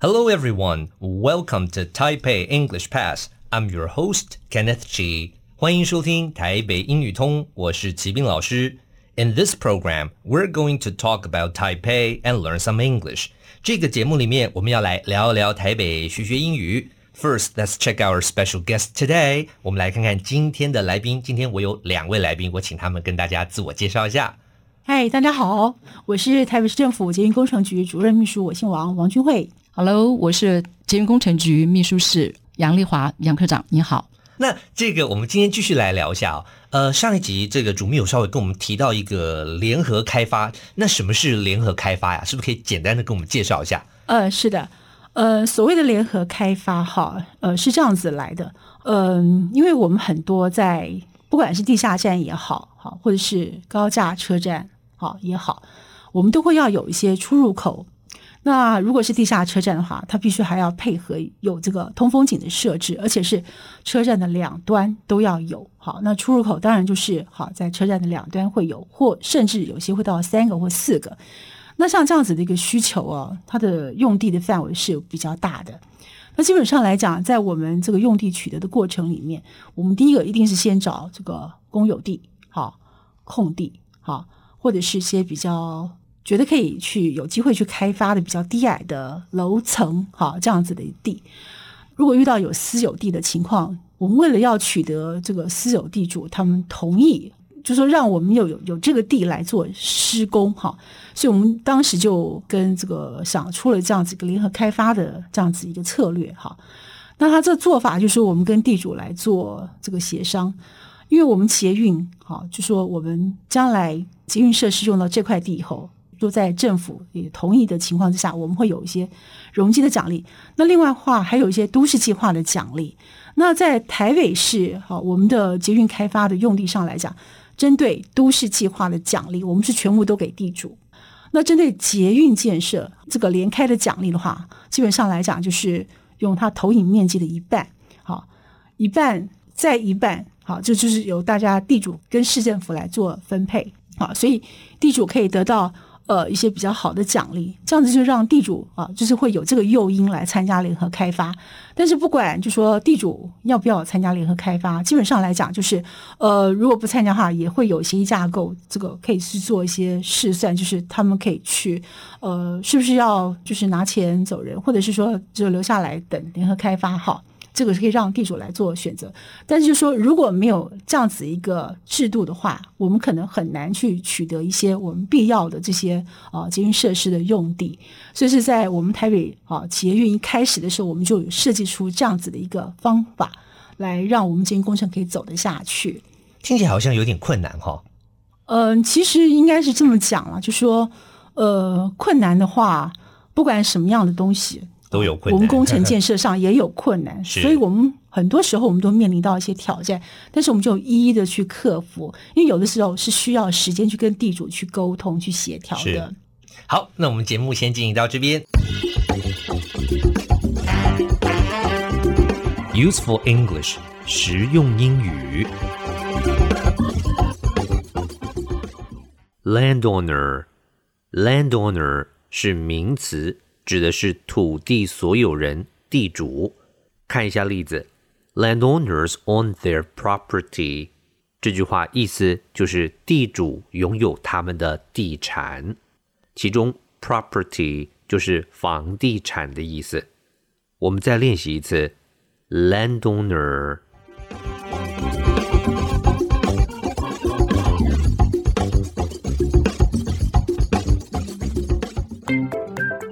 Hello, everyone. Welcome to Taipei English Pass. I'm your host, Kenneth Chi. 欢迎收听台北英语通，我是齐斌老师。In this program, we're going to talk about Taipei and learn some English. 这个节目里面，我们要来聊一聊台北，学学英语。First, let's check our special guest today. 我们来看看今天的来宾。今天我有两位来宾，我请他们跟大家自我介绍一下。 嗨，大家好，我是台北市政府捷运工程局主任秘书，我姓王，王君慧。Hello，我是捷运工程局秘书室杨丽华，杨科长，你好。那这个我们今天继续来聊一下哦。呃，上一集这个主秘有稍微跟我们提到一个联合开发，那什么是联合开发呀？是不是可以简单的跟我们介绍一下？呃，是的，呃，所谓的联合开发哈，呃，是这样子来的。嗯、呃，因为我们很多在不管是地下站也好，好或者是高架车站好也好，我们都会要有一些出入口。那如果是地下车站的话，它必须还要配合有这个通风井的设置，而且是车站的两端都要有。好，那出入口当然就是好在车站的两端会有，或甚至有些会到三个或四个。那像这样子的一个需求哦，它的用地的范围是比较大的。那基本上来讲，在我们这个用地取得的过程里面，我们第一个一定是先找这个公有地，好，空地，好，或者是一些比较。觉得可以去有机会去开发的比较低矮的楼层，哈，这样子的地。如果遇到有私有地的情况，我们为了要取得这个私有地主他们同意，就说让我们有有有这个地来做施工，哈，所以我们当时就跟这个想出了这样子一个联合开发的这样子一个策略，哈。那他这做法就是我们跟地主来做这个协商，因为我们捷运，哈，就说我们将来捷运设施用到这块地以后。都在政府也同意的情况之下，我们会有一些容积的奖励。那另外话还有一些都市计划的奖励。那在台北市哈，我们的捷运开发的用地上来讲，针对都市计划的奖励，我们是全部都给地主。那针对捷运建设这个连开的奖励的话，基本上来讲就是用它投影面积的一半，好，一半再一半，好，这就是由大家地主跟市政府来做分配，好，所以地主可以得到。呃，一些比较好的奖励，这样子就让地主啊，就是会有这个诱因来参加联合开发。但是不管就说地主要不要参加联合开发，基本上来讲就是，呃，如果不参加的话，也会有协议架构，这个可以去做一些试算，就是他们可以去，呃，是不是要就是拿钱走人，或者是说就留下来等联合开发哈。这个是可以让地主来做选择，但是就是说如果没有这样子一个制度的话，我们可能很难去取得一些我们必要的这些啊捷运设施的用地。所以是在我们台北啊捷运一开始的时候，我们就设计出这样子的一个方法，来让我们捷运工程可以走得下去。听起来好像有点困难哈。嗯、呃，其实应该是这么讲了，就说呃困难的话，不管什么样的东西。都有困难，我们工程建设上也有困难，所以我们很多时候我们都面临到一些挑战，但是我们就一一的去克服，因为有的时候是需要时间去跟地主去沟通、去协调的。好，那我们节目先进行到这边。Useful English，实用英语。Landowner，landowner 是名词。指的是土地所有人、地主。看一下例子：Landowners own their property。这句话意思就是地主拥有他们的地产，其中 property 就是房地产的意思。我们再练习一次：Landowner。